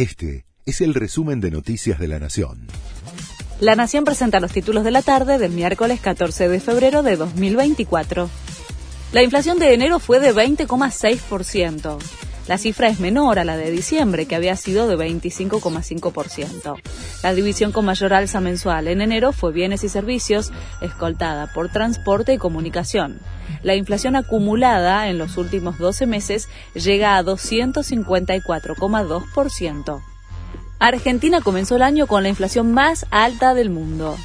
Este es el resumen de Noticias de la Nación. La Nación presenta los títulos de la tarde del miércoles 14 de febrero de 2024. La inflación de enero fue de 20,6%. La cifra es menor a la de diciembre, que había sido de 25,5%. La división con mayor alza mensual en enero fue bienes y servicios, escoltada por transporte y comunicación. La inflación acumulada en los últimos 12 meses llega a 254,2%. Argentina comenzó el año con la inflación más alta del mundo.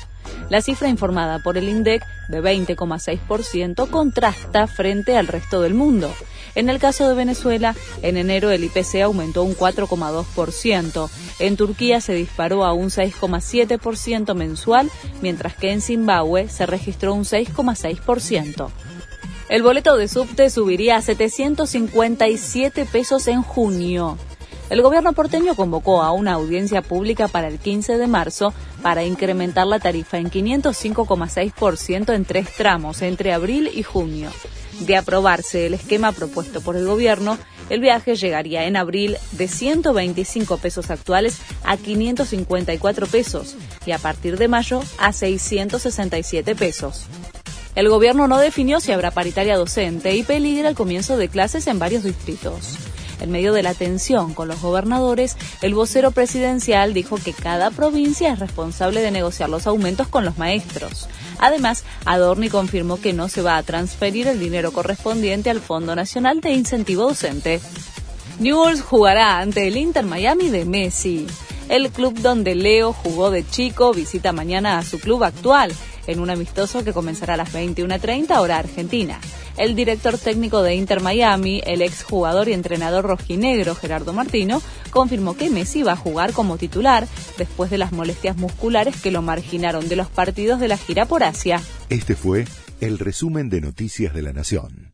La cifra informada por el INDEC de 20,6% contrasta frente al resto del mundo. En el caso de Venezuela, en enero el IPC aumentó un 4,2%. En Turquía se disparó a un 6,7% mensual, mientras que en Zimbabue se registró un 6,6%. El boleto de subte subiría a 757 pesos en junio. El gobierno porteño convocó a una audiencia pública para el 15 de marzo para incrementar la tarifa en 505,6% en tres tramos entre abril y junio. De aprobarse el esquema propuesto por el gobierno, el viaje llegaría en abril de 125 pesos actuales a 554 pesos y a partir de mayo a 667 pesos. El gobierno no definió si habrá paritaria docente y peligra el comienzo de clases en varios distritos. En medio de la tensión con los gobernadores, el vocero presidencial dijo que cada provincia es responsable de negociar los aumentos con los maestros. Además, Adorni confirmó que no se va a transferir el dinero correspondiente al Fondo Nacional de Incentivo Docente. Newell's jugará ante el Inter Miami de Messi. El club donde Leo jugó de chico visita mañana a su club actual en un amistoso que comenzará a las 21.30 hora argentina. El director técnico de Inter Miami, el exjugador y entrenador rojinegro Gerardo Martino, confirmó que Messi va a jugar como titular después de las molestias musculares que lo marginaron de los partidos de la gira por Asia. Este fue el resumen de Noticias de la Nación.